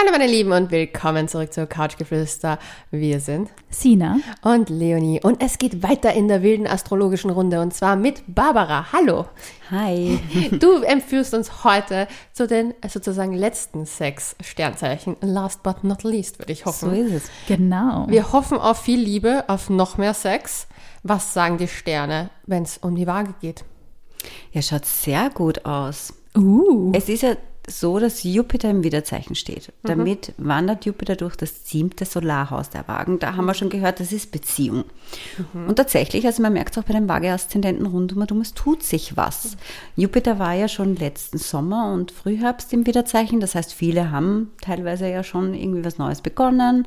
Hallo meine Lieben und willkommen zurück zur Couchgeflüster. Wir sind Sina und Leonie und es geht weiter in der wilden astrologischen Runde und zwar mit Barbara. Hallo. Hi. Du empführst uns heute zu den sozusagen letzten sechs Sternzeichen. Last but not least, würde ich hoffen. So ist es. Genau. Wir hoffen auf viel Liebe, auf noch mehr Sex. Was sagen die Sterne, wenn es um die Waage geht? Ja, schaut sehr gut aus. Uh. Es ist ja so, dass Jupiter im Widerzeichen steht. Damit wandert Jupiter durch das siebte Solarhaus der Wagen. Da haben wir schon gehört, das ist Beziehung. Und tatsächlich, also man merkt es auch bei den Waage-Aszendenten rund um es tut sich was. Jupiter war ja schon letzten Sommer und Frühherbst im Widerzeichen. Das heißt, viele haben teilweise ja schon irgendwie was Neues begonnen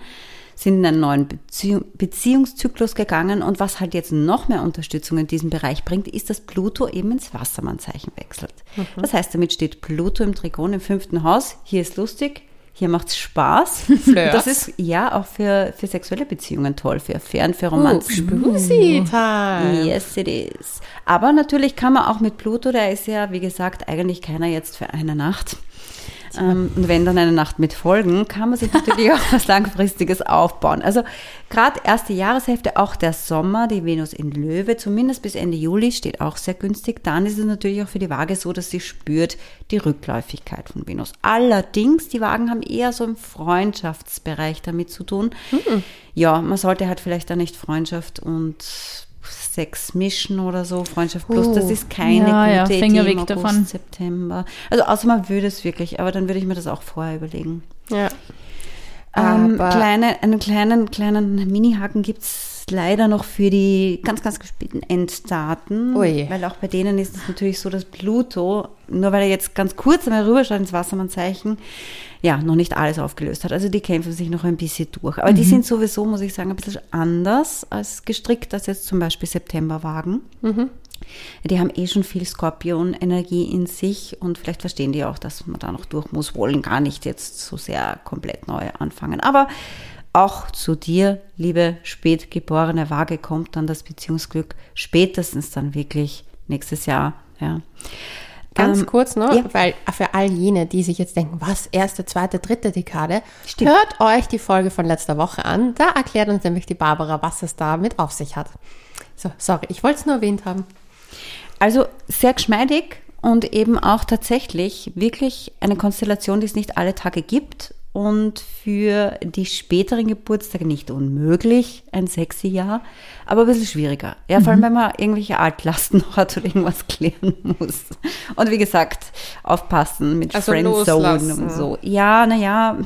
sind in einen neuen Beziehung, Beziehungszyklus gegangen und was halt jetzt noch mehr Unterstützung in diesem Bereich bringt, ist, dass Pluto eben ins Wassermannzeichen wechselt. Das heißt, damit steht Pluto im Trigon im fünften Haus. Hier ist lustig, hier macht es Spaß. Flirts. Das ist ja auch für, für sexuelle Beziehungen toll, für Affären, für Romanzen. Spooky time. Yes, it is. Aber natürlich kann man auch mit Pluto, der ist ja, wie gesagt, eigentlich keiner jetzt für eine Nacht. Ähm, und wenn dann eine Nacht mit Folgen, kann man sich natürlich auch was Langfristiges aufbauen. Also gerade erste Jahreshälfte, auch der Sommer, die Venus in Löwe, zumindest bis Ende Juli steht auch sehr günstig. Dann ist es natürlich auch für die Waage so, dass sie spürt die Rückläufigkeit von Venus. Allerdings, die Wagen haben eher so im Freundschaftsbereich damit zu tun. Ja, man sollte halt vielleicht da nicht Freundschaft und Sex mischen oder so, Freundschaft plus, Oh. das ist keine Ja, ja, gute Finger Idee im weg davon. September. Also außer man würde es wirklich, aber dann würde ich mir das auch vorher überlegen. Ja. Ähm, kleine, einen kleinen, kleinen Mini-Haken gibt es leider noch für die ganz, ganz gespielten Enddaten. Ui. Weil auch bei denen ist es natürlich so, dass Pluto, nur weil er jetzt ganz kurz einmal rüberschaut ins Wassermannzeichen, ja, noch nicht alles aufgelöst hat. Also die kämpfen sich noch ein bisschen durch. Aber die sind sowieso, muss ich sagen, ein bisschen anders als gestrickt als jetzt zum Beispiel Septemberwagen. Die haben eh schon viel Skorpion-Energie in sich und vielleicht verstehen die auch, dass man da noch durch muss, wollen gar nicht jetzt so sehr komplett neu anfangen. Aber auch zu dir, liebe spätgeborene Waage, kommt dann das Beziehungsglück spätestens dann wirklich nächstes Jahr. Ja. Ganz Ähm, kurz noch, ja. weil für all jene, die sich jetzt denken, was, erste, zweite, dritte Dekade, Stimmt. hört euch die Folge von letzter Woche an. Da erklärt uns nämlich die Barbara, was es da mit auf sich hat. So, sorry, ich wollte es nur erwähnt haben. Also sehr geschmeidig und eben auch tatsächlich wirklich eine Konstellation, die es nicht alle Tage gibt und für die späteren Geburtstage nicht unmöglich, ein sexy Jahr, aber ein bisschen schwieriger. Ja, vor allem, wenn man irgendwelche Altlasten noch hat oder irgendwas klären muss. Und wie gesagt, aufpassen mit Also Friendzone loslassen. und so. Ja, naja,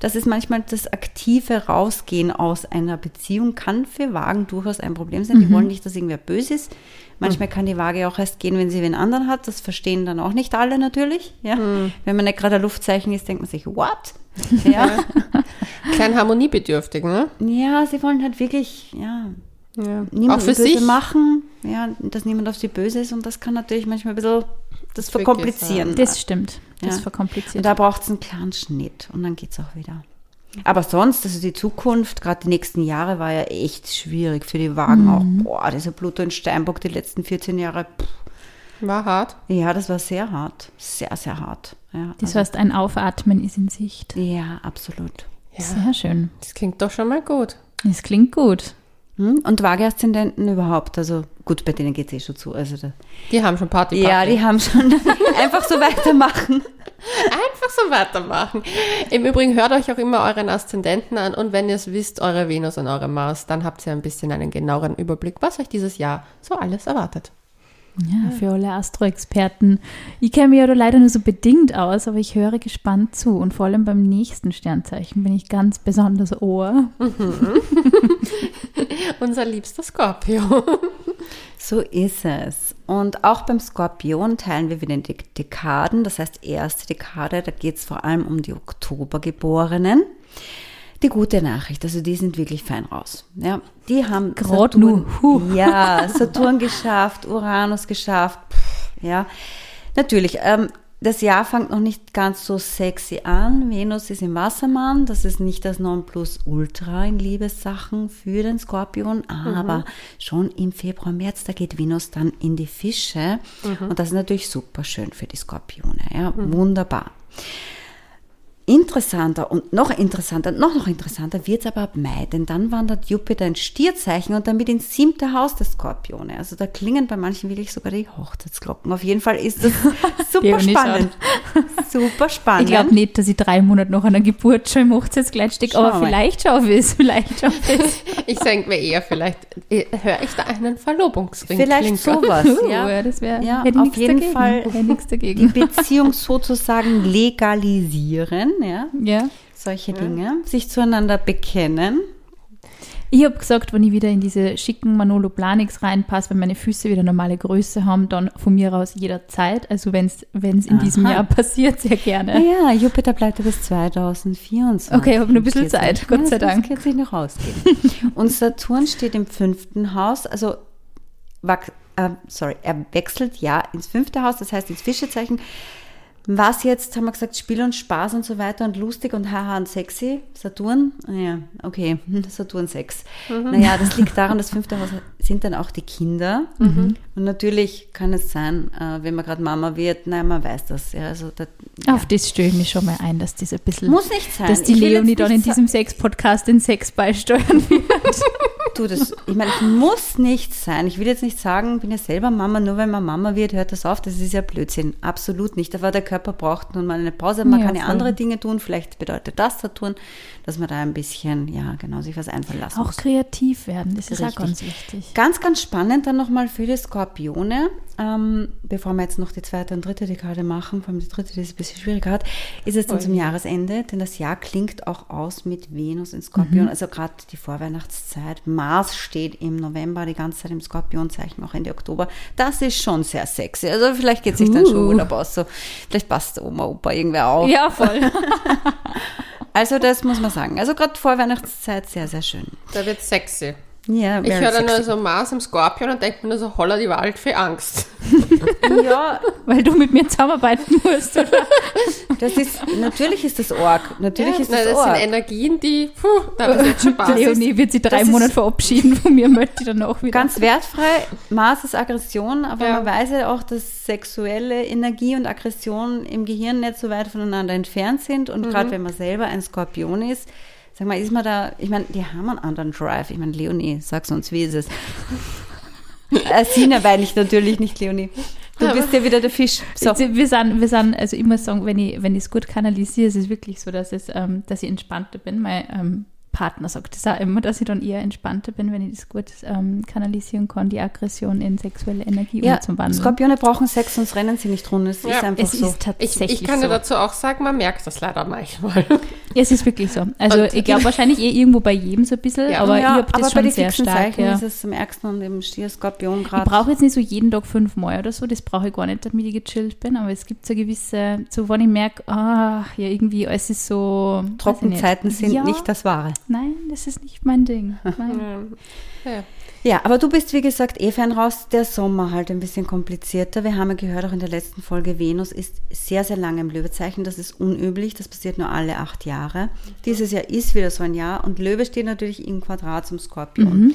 das ist manchmal das aktive Rausgehen aus einer Beziehung kann für Wagen durchaus ein Problem sein. Die wollen nicht, dass irgendwer böse ist. Manchmal kann die Waage auch erst gehen, wenn sie wen anderen hat. Das verstehen dann auch nicht alle natürlich. Ja? Wenn man nicht gerade ein Luftzeichen ist, denkt man sich, what? Ja. Klein harmoniebedürftig, ne? ja, sie wollen halt wirklich, ja, Ja. niemand Auch für böse sich. machen. Ja, dass niemand auf sie böse ist. Und das kann natürlich manchmal ein bisschen das verkomplizieren. Das stimmt. Das Ja. verkompliziert. Und da braucht es einen klaren Schnitt und dann geht es auch wieder. Aber sonst, also die Zukunft, gerade die nächsten Jahre, war ja echt schwierig für die Wagen auch. Boah, dieser Pluto in Steinbock die letzten 14 Jahre. Pff. War hart. Ja, das war sehr hart. Sehr, sehr hart. Ja, das also, heißt, ein Aufatmen ist in Sicht. ja absolut. Ja. Sehr schön. Das klingt doch schon mal gut. Das klingt gut. Hm? Und Waage-Aszendenten überhaupt, also gut, bei denen geht es eh schon zu. Also da, Die haben schon Party, Party. ja, die haben schon einfach so weitermachen. Einfach so weitermachen. Im Übrigen hört euch auch immer euren Aszendenten an und wenn ihr es wisst, eure Venus und eure Mars, dann habt ihr ein bisschen einen genaueren Überblick, was euch dieses Jahr so alles erwartet. Ja, für alle Astro-Experten. Ich kenne mich ja da leider nur so bedingt aus, aber ich höre gespannt zu. Und vor allem beim nächsten Sternzeichen bin ich ganz besonders Ohr. Unser liebster Skorpio. So ist es. Und auch beim Skorpion teilen wir wieder die Dekaden. Das heißt, erste Dekade, da geht es vor allem um die Oktobergeborenen. Die gute Nachricht, also die sind wirklich fein raus. Ja, die haben Grad Saturn- huh. ja, Saturn geschafft, Uranus geschafft. Pff, ja, natürlich. Ähm, das Jahr fängt noch nicht ganz so sexy an. Venus ist im Wassermann. Das ist nicht das Nonplusultra in Liebessachen für den Skorpion. Aber schon im Februar, März, da geht Venus dann in die Fische. Und das ist natürlich super schön für die Skorpione. Ja, wunderbar. Interessanter und noch interessanter, noch noch interessanter wird es aber ab Mai, denn dann wandert Jupiter ins Stierzeichen und damit ins siebte Haus der Skorpione. Also da klingen bei manchen wirklich sogar die Hochzeitsglocken. Auf jeden Fall ist das super spannend. Super spannend. Ich glaube nicht, dass ich drei Monate nach einer Geburt schon im Hochzeitskleid stecke, aber mal. vielleicht schaffe ich es, vielleicht schaffe ich es. Ich denke mir eher, vielleicht äh, höre ich da einen Verlobungsring. Vielleicht sowas, Uh, ja. das wäre Ja, auf nichts jeden dagegen. Fall. Die. Beziehung sozusagen legalisieren, ja. Ja. Solche Dinge. Sich zueinander bekennen. Ich habe gesagt, wenn ich wieder in diese schicken Manolo Planix reinpasse, wenn meine Füße wieder normale Größe haben, dann von mir aus jederzeit. Also wenn es in diesem Aha. Jahr passiert, sehr gerne. Naja, Jupiter bleibt ja bis 2024. Okay, ich hab noch ein bisschen Zeit. Gott Ja, sei das Dank. kann sich noch ausgehen. Und Saturn steht im fünften Haus, also wach- äh, sorry, er wechselt ja ins fünfte Haus, das heißt ins Fischezeichen. Was jetzt, haben wir gesagt, Spiel und Spaß und so weiter und lustig und haha und sexy. Saturn, ja, okay, Saturn 6. Naja, das liegt daran, das fünfte Haus sind dann auch die Kinder. Und natürlich kann es sein, äh, wenn man gerade Mama wird, nein, man weiß das. Ja, also da, Auf das stelle ich mich schon mal ein, dass das ein bisschen. Muss nicht sein. Dass die Ich Leonie dann in diesem Sex-Podcast den Sex beisteuern wird. Du, das, ich meine, es muss nicht sein. Ich will jetzt nicht sagen, bin ja selber Mama, nur wenn man Mama wird, hört das auf. Das ist ja Blödsinn. Absolut nicht. Aber der Körper braucht nun mal eine Pause. Man Ja, kann ja voll. andere Dinge tun. Vielleicht bedeutet das Saturn, dass man da ein bisschen, ja, genau, sich was einfallen lassen Auch muss. kreativ werden, das ist Richtig. ganz wichtig. Ganz, ganz spannend dann nochmal für die Skorpione, ähm, bevor wir jetzt noch die zweite und dritte Dekade machen, vor allem die dritte, die es ein bisschen schwieriger hat, ist es dann zum Jahresende, denn das Jahr klingt auch aus mit Venus in Skorpion, also gerade die Vorweihnachtszeit. Mars steht im November die ganze Zeit im Skorpionzeichen, auch Ende Oktober. Das ist schon sehr sexy. Also vielleicht geht sich dann schon Uh. Urlaub aus. So, vielleicht passt der Oma, Opa irgendwer auf. Ja, voll. Also das muss man sagen. Also gerade Vorweihnachtszeit sehr, sehr schön. Da wird sexy. Ja, Ich höre dann nur so Mars im Skorpion und denke mir nur so, holla die Waldfee Angst. Ja, Weil du mit mir zusammenarbeiten musst. Oder? Das ist, natürlich ist das Org. Natürlich ist Nein, das, das sind Org. Energien, die, puh, da jetzt schon Spaß. Leonie wird sie drei das ist- Monate verabschieden von mir, möchte ich dann auch wieder. Ganz wertfrei. Maß ist Aggression, aber Ja. man weiß ja auch, dass sexuelle Energie und Aggression im Gehirn nicht so weit voneinander entfernt sind. Und gerade wenn man selber ein Skorpion ist, sag mal, ist man da, ich meine, die haben einen anderen Drive. Ich meine, Leonie, sag's uns, wie ist es? äh, Sina meine ich natürlich nicht, Leonie. Du bist ja wieder der Fisch. So. Wir sind, wir sind, also ich muss sagen, wenn ich, wenn ich es gut kanalisiere, ist es wirklich so, dass, es, ähm, dass ich entspannter bin. Mein ähm, Partner sagt das auch immer, dass ich dann eher entspannter bin, wenn ich das gut ähm, kanalisieren kann, die Aggression in sexuelle Energie Ja, umzuwandeln. Skorpione brauchen Sex, sonst rennen sie nicht runter. Es ist Ja, einfach es so. ist Ich, tatsächlich ich kann so. dir dazu auch sagen, man merkt das leider manchmal. Es ist wirklich so. Also Und- ich glaube wahrscheinlich eh irgendwo bei jedem so ein bisschen, Ja. aber ja, ich habe das aber bei schon den sehr stark. Zeichen Ja. ist es am ärgsten und im Stier, Skorpion Ich gerade. brauche jetzt nicht so jeden Tag fünfmal oder so, das brauche ich gar nicht, damit ich gechillt bin, aber es gibt so gewisse, so wenn ich merke, ah, ja irgendwie, es ist so... ich. Trockenzeiten sind ja, nicht das Wahre. Nein, das ist nicht mein Ding. Nein. Ja. Ja, aber du bist, wie gesagt, eh fein raus. Der Sommer halt ein bisschen komplizierter. Wir haben ja gehört, auch in der letzten Folge, Venus ist sehr, sehr lange im Löwezeichen. Das ist unüblich. Das passiert nur alle acht Jahre. Dieses Jahr ist wieder so ein Jahr. Und Löwe steht natürlich im Quadrat zum Skorpion.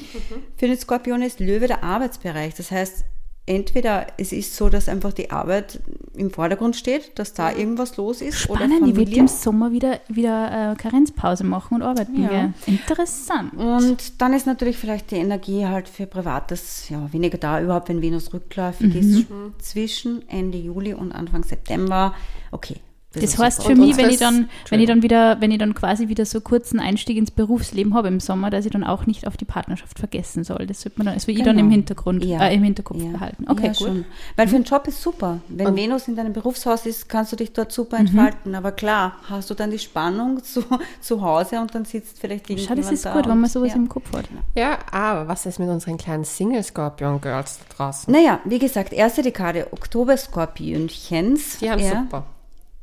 Für den Skorpion ist Löwe der Arbeitsbereich. Das heißt, entweder es ist so, dass einfach die Arbeit im Vordergrund steht, dass da irgendwas los ist. Spannend, oder ich will Familie. im Sommer wieder, wieder äh, Karenzpause machen und arbeiten Ja. Interessant. Und dann ist natürlich vielleicht die Energie halt für Privates ja, weniger da, überhaupt wenn Venus rückläufig ist. Zwischen Ende Juli und Anfang September. Okay. Das ist heißt für Und mich, wenn ich dann, wenn ich dann wieder, wenn ich dann quasi wieder so kurzen Einstieg ins Berufsleben habe im Sommer, dass ich dann auch nicht auf die Partnerschaft vergessen soll. Das sollte man dann, das will ich dann im Genau. Hintergrund, Ja. äh, im Hinterkopf Ja. behalten. Okay, ja, gut. Schon. Weil für einen Job ist super. Wenn Venus in deinem Berufshaus ist, kannst du dich dort super entfalten. Aber klar, hast du dann die Spannung zu, zu Hause und dann sitzt vielleicht Schau, irgendjemand das ist da gut, wenn und- man sowas ja. im Kopf hat. ja, aber was ist mit unseren kleinen Single-Scorpion-Girls da draußen? Naja, wie gesagt, erste Dekade Oktober-Skorpionchens. Die haben ja, super.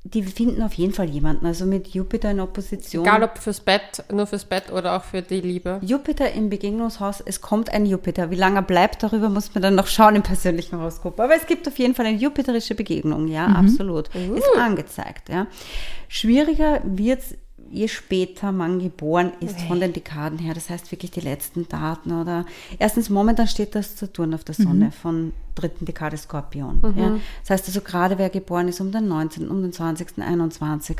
Die finden auf jeden Fall jemanden. Also mit Jupiter in Opposition. Egal ob fürs Bett, nur fürs Bett oder auch für die Liebe. Jupiter im Begegnungshaus, es kommt ein Jupiter. Wie lange er bleibt, darüber muss man dann noch schauen im persönlichen Horoskop. Aber es gibt auf jeden Fall eine jupiterische Begegnung, ja, absolut. Ist angezeigt, ja. Schwieriger wird's je später man geboren ist von den Dekaden her, das heißt wirklich die letzten Daten oder erstens momentan steht das Saturn auf der Sonne von dritten Dekade Skorpion. Ja. Das heißt also gerade wer geboren ist um den 19., um den 20., 21.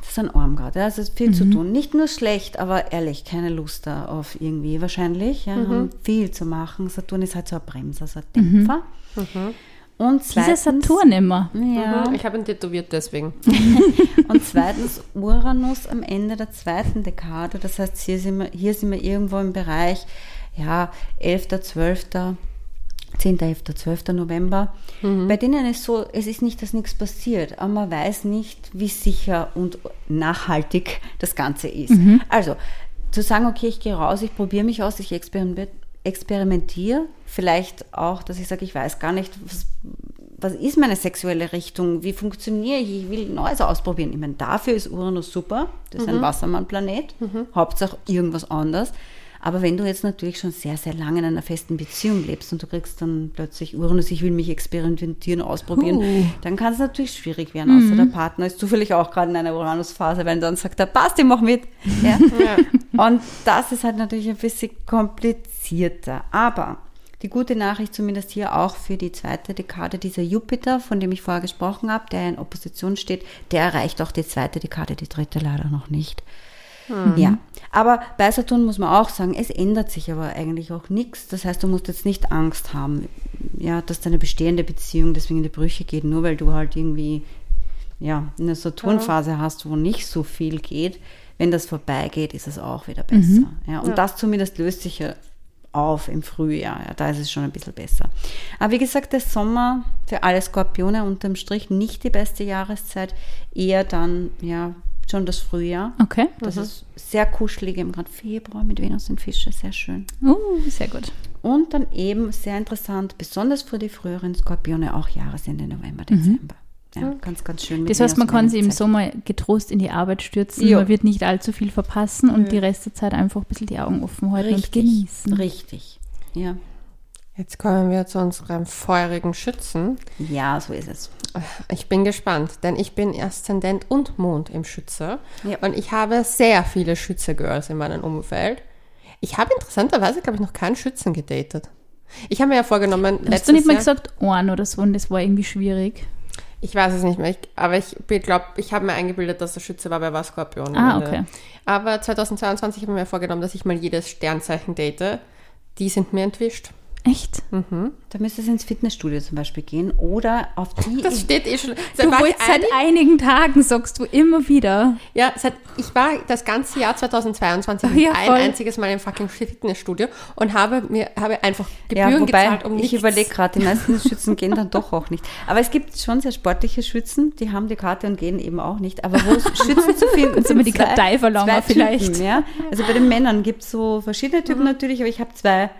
Das ist ein Arm gerade. Ja. Es ist viel zu tun. Nicht nur schlecht, aber ehrlich, keine Lust da auf irgendwie wahrscheinlich. Ja. Haben viel zu machen. Saturn ist halt so ein Bremser, so ein Dämpfer. Und Dieser zweitens, Saturn immer. ja, Mhm, Ich habe ihn tätowiert deswegen. und zweitens Uranus am Ende der zweiten Dekade. Das heißt, hier sind wir, hier sind wir irgendwo im Bereich, ja, 11., 12., 10., 11., 12. November. Bei denen ist so, es ist nicht, dass nichts passiert, aber man weiß nicht, wie sicher und nachhaltig das Ganze ist. Also, zu sagen, okay, ich gehe raus, ich probiere mich aus, ich experiment, experimentiere, vielleicht auch, dass ich sage, ich weiß gar nicht, was, was ist meine sexuelle Richtung, wie funktioniere ich, ich will Neues ausprobieren. Ich meine, dafür ist Uranus super, das ist ein Wassermann-Planet, Hauptsache irgendwas anderes. Aber wenn du jetzt natürlich schon sehr, sehr lange in einer festen Beziehung lebst und du kriegst dann plötzlich Uranus, ich will mich experimentieren, ausprobieren, Uh. dann kann es natürlich schwierig werden, außer der Partner ist zufällig auch gerade in einer Uranus-Phase, weil dann sagt er, passt, ich mach mit. Ja? Und das ist halt natürlich ein bisschen komplizierter. Aber die gute Nachricht, zumindest hier auch für die zweite Dekade, dieser Jupiter, von dem ich vorher gesprochen habe, der in Opposition steht, der erreicht auch die zweite Dekade, die dritte leider noch nicht. Ja, aber bei Saturn muss man auch sagen, es ändert sich aber eigentlich auch nichts. Das heißt, du musst jetzt nicht Angst haben, ja, dass deine bestehende Beziehung deswegen in die Brüche geht, nur weil du halt irgendwie ja, eine Saturnphase hast, wo nicht so viel geht. Wenn das vorbeigeht, ist es auch wieder besser. Ja, und das zumindest löst sich ja auf im Frühjahr. Ja, da ist es schon ein bisschen besser. Aber wie gesagt, der Sommer für alle Skorpione unterm Strich nicht die beste Jahreszeit, eher dann ja schon das Frühjahr. Okay. Das ist sehr kuschelig, eben gerade Februar mit Venus und Fische, sehr schön. Uh, sehr gut. Und dann eben sehr interessant, besonders für die früheren Skorpione auch Jahresende November, Dezember. Ja, ganz, ganz schön. mit Das heißt, man kann sich im. Sommer getrost in die Arbeit stürzen. Ja. Man wird nicht allzu viel verpassen und die Rest der Zeit einfach ein bisschen die Augen offen halten und genießen. Richtig. Ja. Jetzt kommen wir zu unserem feurigen Schützen. ja, so ist es. Ich bin gespannt, denn ich bin Aszendent und Mond im Schütze. Ja. Und ich habe sehr viele Schütze-Girls in meinem Umfeld. Ich habe interessanterweise, glaube ich, noch keinen Schützen gedatet. Ich habe mir ja vorgenommen, Hast du nicht mal Jahr- gesagt, Ohren oder so und das war irgendwie schwierig? Ich weiß es nicht mehr, ich, aber ich glaube, ich habe mir eingebildet, dass der Schütze war, weil er war Skorpion. Ah, okay. Aber 2022 habe ich mir vorgenommen, dass ich mal jedes Sternzeichen date. Die sind mir entwischt. Echt? Da müsstest du ins Fitnessstudio zum Beispiel gehen oder auf die. Das steht eh schon. Du Seit ich wolltest seit ein- einigen Tagen, sagst du immer wieder. Ja, seit, ich war das ganze Jahr 2022 Ja, ein voll. einziges Mal im fucking Fitnessstudio und habe mir habe einfach ja, Gebühren wobei, gezahlt, um ich nichts. überlege gerade, die meisten Schützen gehen dann doch auch nicht. Aber es gibt schon sehr sportliche Schützen, die haben die Karte und gehen eben auch nicht. Aber wo es Schützen zu finden Sind wir die Karteiverlanger zwei vielleicht? Typen, ja? Also bei den Männern gibt es so verschiedene Typen Mhm. natürlich, aber ich habe zwei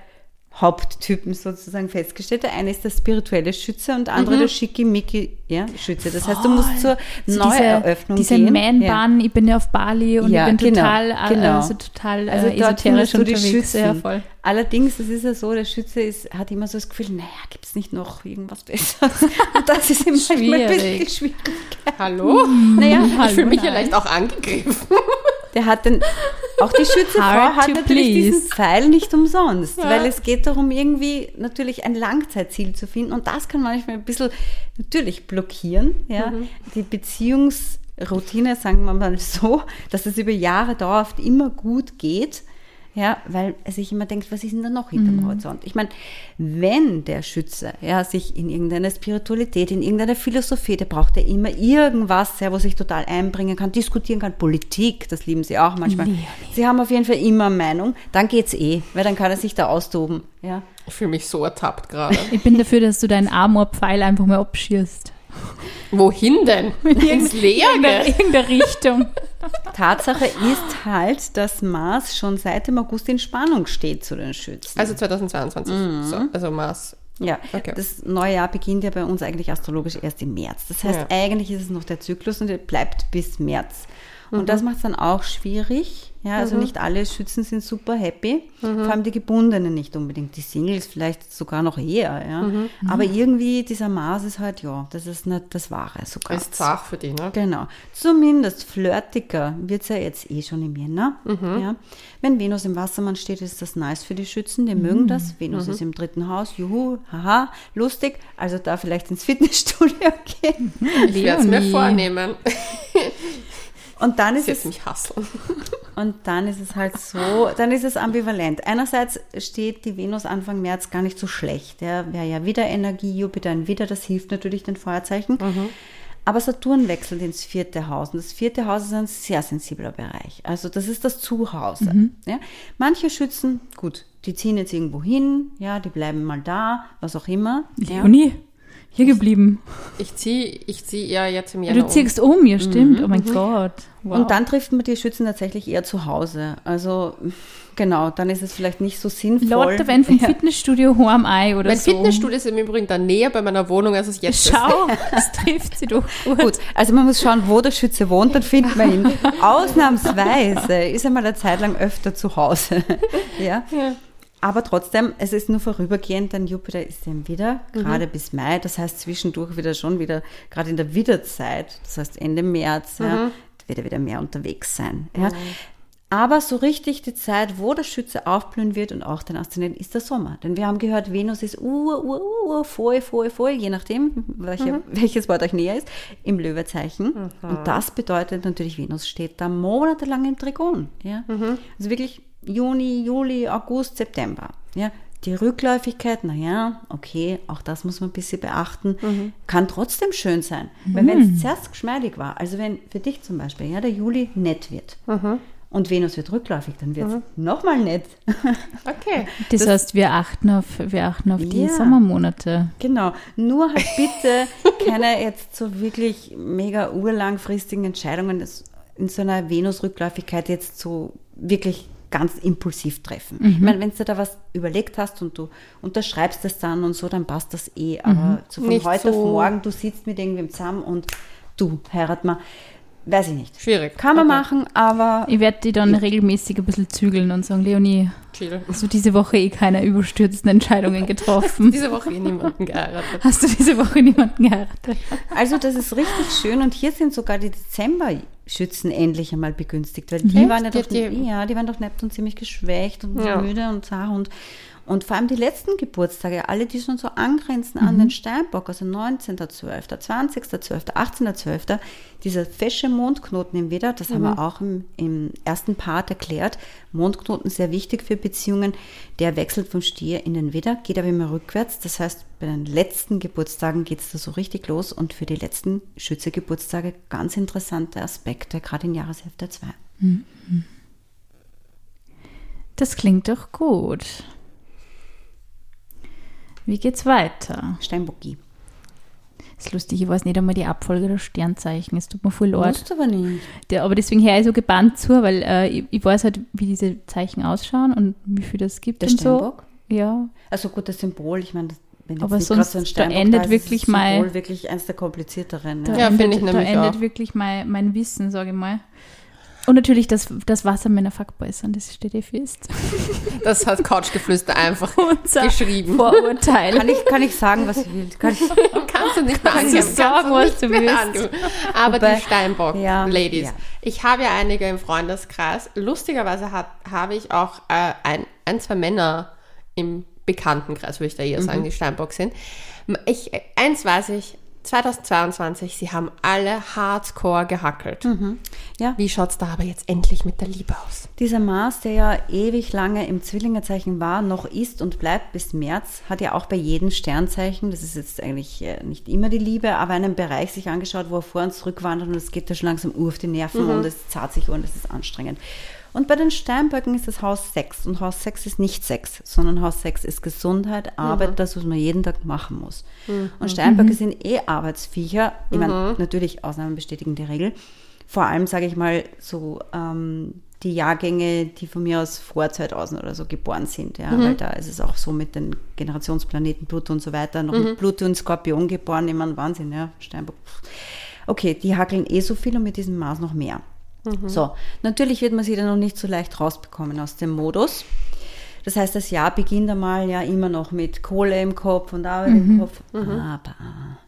Haupttypen sozusagen festgestellt. Der eine ist der spirituelle Schütze und der Mhm. andere der schickimicki ja, Schütze. Das heißt, du musst zur So Neueröffnung diese, gehen. diese Man-Bahn, ich bin ja auf Bali und Ja, ich bin genau, total, äh, genau. also total Also äh, dort esoterisch findest du die unterwegs. Schützen. Ja, voll. Allerdings, das ist ja so, der Schütze ist, hat immer so das Gefühl, naja, gibt es nicht noch irgendwas Besseres? Und das ist immer ein bisschen Schwierig. Hallo? Naja, ich fühle mich ja nein. leicht auch angegriffen. Der hat den, auch die Schützefrau hat natürlich diesen please. Pfeil nicht umsonst, weil es geht darum, irgendwie natürlich ein Langzeitziel zu finden und das kann manchmal ein bisschen natürlich blockieren, ja, die Beziehungsroutine, sagen wir mal so, dass es über Jahre dauerhaft immer gut geht, ja, weil er sich immer denkt, was ist denn da noch hinterm Horizont? Ich meine, wenn der Schütze ja, sich in irgendeine Spiritualität, in irgendeine Philosophie, der braucht ja immer irgendwas, ja, wo sich total einbringen kann, diskutieren kann, Politik, das lieben sie auch manchmal. Leonie. Sie haben auf jeden Fall immer Meinung, dann geht's eh, weil dann kann er sich da austoben. Ja. Ich fühle mich so ertappt gerade. Ich bin dafür, dass du deinen Amor-Pfeil einfach mal abschießt. Wohin denn? Ins In Leere. irgendeine Richtung. Tatsache ist halt, dass Mars schon seit dem August in Spannung steht zu den Schützen. Also 2022. So, also Mars. Ja, Okay. das neue Jahr beginnt ja bei uns eigentlich astrologisch erst im März. Das heißt, Ja. eigentlich ist es noch der Zyklus und der bleibt bis März. Und Mhm. das macht es dann auch schwierig, Ja, also nicht alle Schützen sind super happy, vor allem die Gebundenen nicht unbedingt, die Singles vielleicht sogar noch eher, ja. Aber irgendwie dieser Mars ist halt, ja, das ist nicht das Wahre so ganz. Ist zart für die, ne? Genau. Zumindest flirtiger wird es ja jetzt eh schon im Jänner. Ja. Wenn Venus im Wassermann steht, ist das nice für die Schützen, die mögen das. Venus ist im dritten Haus, juhu, haha, lustig. Also da vielleicht ins Fitnessstudio gehen. Ich werde es mir vornehmen. Und dann ist es mich hasseln. Und dann ist es halt so, dann ist es ambivalent. Einerseits steht die Venus Anfang März gar nicht so schlecht. Ja, wäre ja wieder Energie, Jupiter ein Wieder, das hilft natürlich den Feuerzeichen. Aber Saturn wechselt ins vierte Haus. Und das vierte Haus ist ein sehr sensibler Bereich. Also das ist das Zuhause. Ja. Manche Schützen, gut, die ziehen jetzt irgendwo hin, ja, die bleiben mal da, was auch immer. Ja. Leonie, hier geblieben. Ich ziehe ich zieh ja jetzt im Ja, Januar du ziehst um, ja stimmt. Oh mein Gott. Wow. Und dann trifft man die Schützen tatsächlich eher zu Hause. Also genau, dann ist es vielleicht nicht so sinnvoll. Leute, wenn vom Fitnessstudio heim ein oder Mein so. Fitnessstudio ist im Übrigen dann näher bei meiner Wohnung, als es jetzt ist. Schau, das trifft sie doch gut. Gut, also man muss schauen, wo der Schütze wohnt, dann findet man ihn. Ausnahmsweise ist er mal eine Zeit lang öfter zu Hause. ja? Aber trotzdem, es ist nur vorübergehend, denn Jupiter ist eben wieder, gerade bis Mai, das heißt zwischendurch wieder schon wieder, gerade in der Widerzeit, das heißt Ende März, ja, wird er wieder mehr unterwegs sein. Ja. Aber so richtig die Zeit, wo der Schütze aufblühen wird und auch den Aszendenten, ist der Sommer. Denn wir haben gehört, Venus ist ur, ur, ur, voll, voll, voll, je nachdem, welche, welches Wort euch näher ist, im Löwezeichen. Und das bedeutet natürlich, Venus steht da monatelang im Trigon. Ja? Also wirklich Juni, Juli, August, September. Ja? Die Rückläufigkeit, naja, okay, auch das muss man ein bisschen beachten, kann trotzdem schön sein. Weil wenn es zuerst geschmeidig war, also wenn für dich zum Beispiel ja, der Juli nett wird und Venus wird rückläufig, dann wird es nochmal nett. Okay. Das, heißt, wir achten auf, wir achten auf die Ja. Sommermonate. Genau, nur halt bitte keine jetzt so wirklich mega urlangfristigen Entscheidungen das in so einer Venus-Rückläufigkeit jetzt so wirklich ganz impulsiv treffen. Ich meine, wenn du da was überlegt hast und du unterschreibst das dann und so, dann passt das eh. Aber so von Nicht heute so- auf morgen, du sitzt mit irgendwem zusammen und du heirat mal, weiß ich nicht. Schwierig. Kann man Okay. machen, aber Ich werde die dann regelmäßig ein bisschen zügeln und sagen, Leonie, Chill. hast du diese Woche eh keine überstürzten Entscheidungen getroffen? Diese Woche eh niemanden geheiratet. Hast du diese Woche niemanden geheiratet? Also das ist richtig schön und hier sind sogar die Dezember-Schützen endlich einmal begünstigt, weil die waren ja Die- doch, die- ja, die waren doch Neptun ziemlich geschwächt und Ja. müde und zart und und vor allem die letzten Geburtstage, alle, die schon so angrenzen an den Steinbock, also 19.12., 20.12., 18.12., dieser fesche Mondknoten im Widder, das haben wir auch im, im ersten Part erklärt. Mondknoten sehr wichtig für Beziehungen. Der wechselt vom Stier in den Widder, geht aber immer rückwärts. Das heißt, bei den letzten Geburtstagen geht es da so richtig los und für die letzten Schütze-Geburtstage ganz interessante Aspekte, gerade in Jahreshälfte 2. Das klingt doch gut. Wie geht's weiter? Steinbocki. ist lustig, ich weiß nicht einmal die Abfolge der Sternzeichen. Es tut mir voll leid. Musst aber nicht. Der, aber deswegen her ich so gebannt zu, weil äh, ich, ich weiß halt, wie diese Zeichen ausschauen und wie viel das gibt Der und Steinbock? so. Ja. Also gut, das Symbol, ich meine, das- wenn Aber sonst, so ein da Steinbock endet ist wirklich mein- wirklich eins der komplizierteren. Da Ja. Ja, finde ich da nämlich endet auch. wirklich mein, mein Wissen, sage ich mal. Und natürlich das, das Wassermänner fuckboy sind, das steht eh fest. Das hat Couchgeflüster einfach Unser geschrieben. Vorurteil. Kann ich, kann ich sagen, was ich will? Kann ich, Kannst du nicht mehr Kannst du angeben. sagen, was nicht du mehr willst. angeben. Aber Wobei- die Steinbock-Ladies. Ja, ja. Ich habe ja einige im Freundeskreis. Lustigerweise hat, habe ich auch äh, ein, ein, zwei Männer im Bekanntenkreis, würde ich da eher Mhm. sagen, die Steinbock sind. Ich, eins weiß ich, 2022, sie haben alle hardcore gehackelt. Mhm. ja, Wie schaut's da aber jetzt endlich mit der Liebe aus? dieser Mars, der ja ewig lange im Zwillingezeichen war, noch ist und bleibt bis März, hat ja auch bei jedem Sternzeichen, das ist jetzt eigentlich äh, nicht immer die Liebe, aber einen Bereich sich angeschaut, wo er vor und zurück wandert und es geht da schon langsam auf die Nerven und es zahlt sich und es ist anstrengend. Und bei den Steinböcken ist das Haus 6 und Haus 6 ist nicht Sex, sondern Haus 6 ist Gesundheit, Arbeit, das, was man jeden Tag machen muss. Und Steinböcke sind eh Arbeitsviecher. Ich meine, natürlich Ausnahmen bestätigen die Regel. Vor allem, sage ich mal, so ähm, die Jahrgänge, die von mir aus vor 2000 oder so geboren sind. Ja, weil da ist es auch so mit den Generationsplaneten Pluto und so weiter, noch mit Pluto und Skorpion geboren. Ich meine, Wahnsinn, ja, Steinbock. pff. Okay, die hackeln eh so viel und mit diesem Mars noch mehr. So, natürlich wird man sie dann noch nicht so leicht rausbekommen aus dem Modus. Das heißt, das Jahr beginnt einmal ja immer noch mit Kohle im Kopf und Arbeit im Kopf. Aber,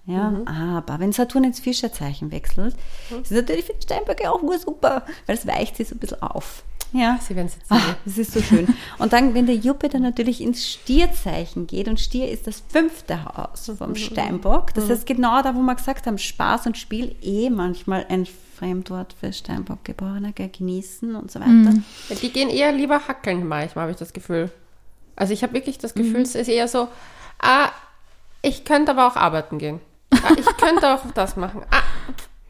ja, aber wenn Saturn ins Fischerzeichen wechselt, ist natürlich für die Steinböcke auch nur super, weil es weicht sie so ein bisschen auf. Ja. Sie werden es jetzt Ah, sehen. das ist so schön. Und dann, wenn der Jupiter natürlich ins Stierzeichen geht, und Stier ist das fünfte Haus vom Steinbock, das heißt genau da, wo wir gesagt haben, Spaß und Spiel eh manchmal ein Fremdwort für Steinbock-Geborene, gell, genießen und so weiter. Ja, Die gehen eher lieber hackeln manchmal, habe ich das Gefühl. Also ich habe wirklich das Gefühl, es ist eher so, ah, ich könnte aber auch arbeiten gehen. Ah, ich könnte auch das machen. Ah,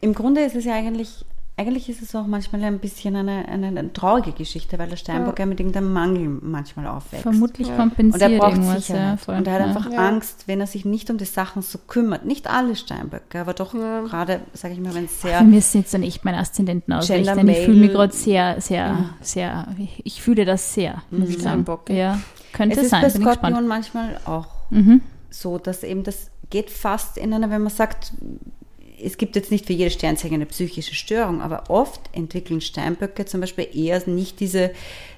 Im Grunde ist es ja eigentlich, eigentlich ist es auch manchmal ein bisschen eine, eine, eine traurige Geschichte, weil der Steinbock ja, mit irgendeinem Mangel manchmal aufwächst. Vermutlich Und kompensiert er braucht irgendwas. Sicherheit. Ja, voll. und er hat ja. einfach Ja. Angst, wenn er sich nicht um die Sachen so kümmert. Nicht alle Steinböcke, aber doch gerade, sage ich mal, wenn es sehr Für mich sind jetzt dann echt meine Aszendenten ausrichten. Ich fühle mich gerade sehr, sehr, sehr, ich fühle das sehr, muss ich sagen. Steinbock. Ja, könnte Es ist sein, bei bin ich gespannt. Skorpion manchmal auch Mhm. so, dass eben das geht fast in einer, wenn man sagt, es gibt jetzt nicht für jede Sternzeichen eine psychische Störung, aber oft entwickeln Steinböcke zum Beispiel eher nicht diese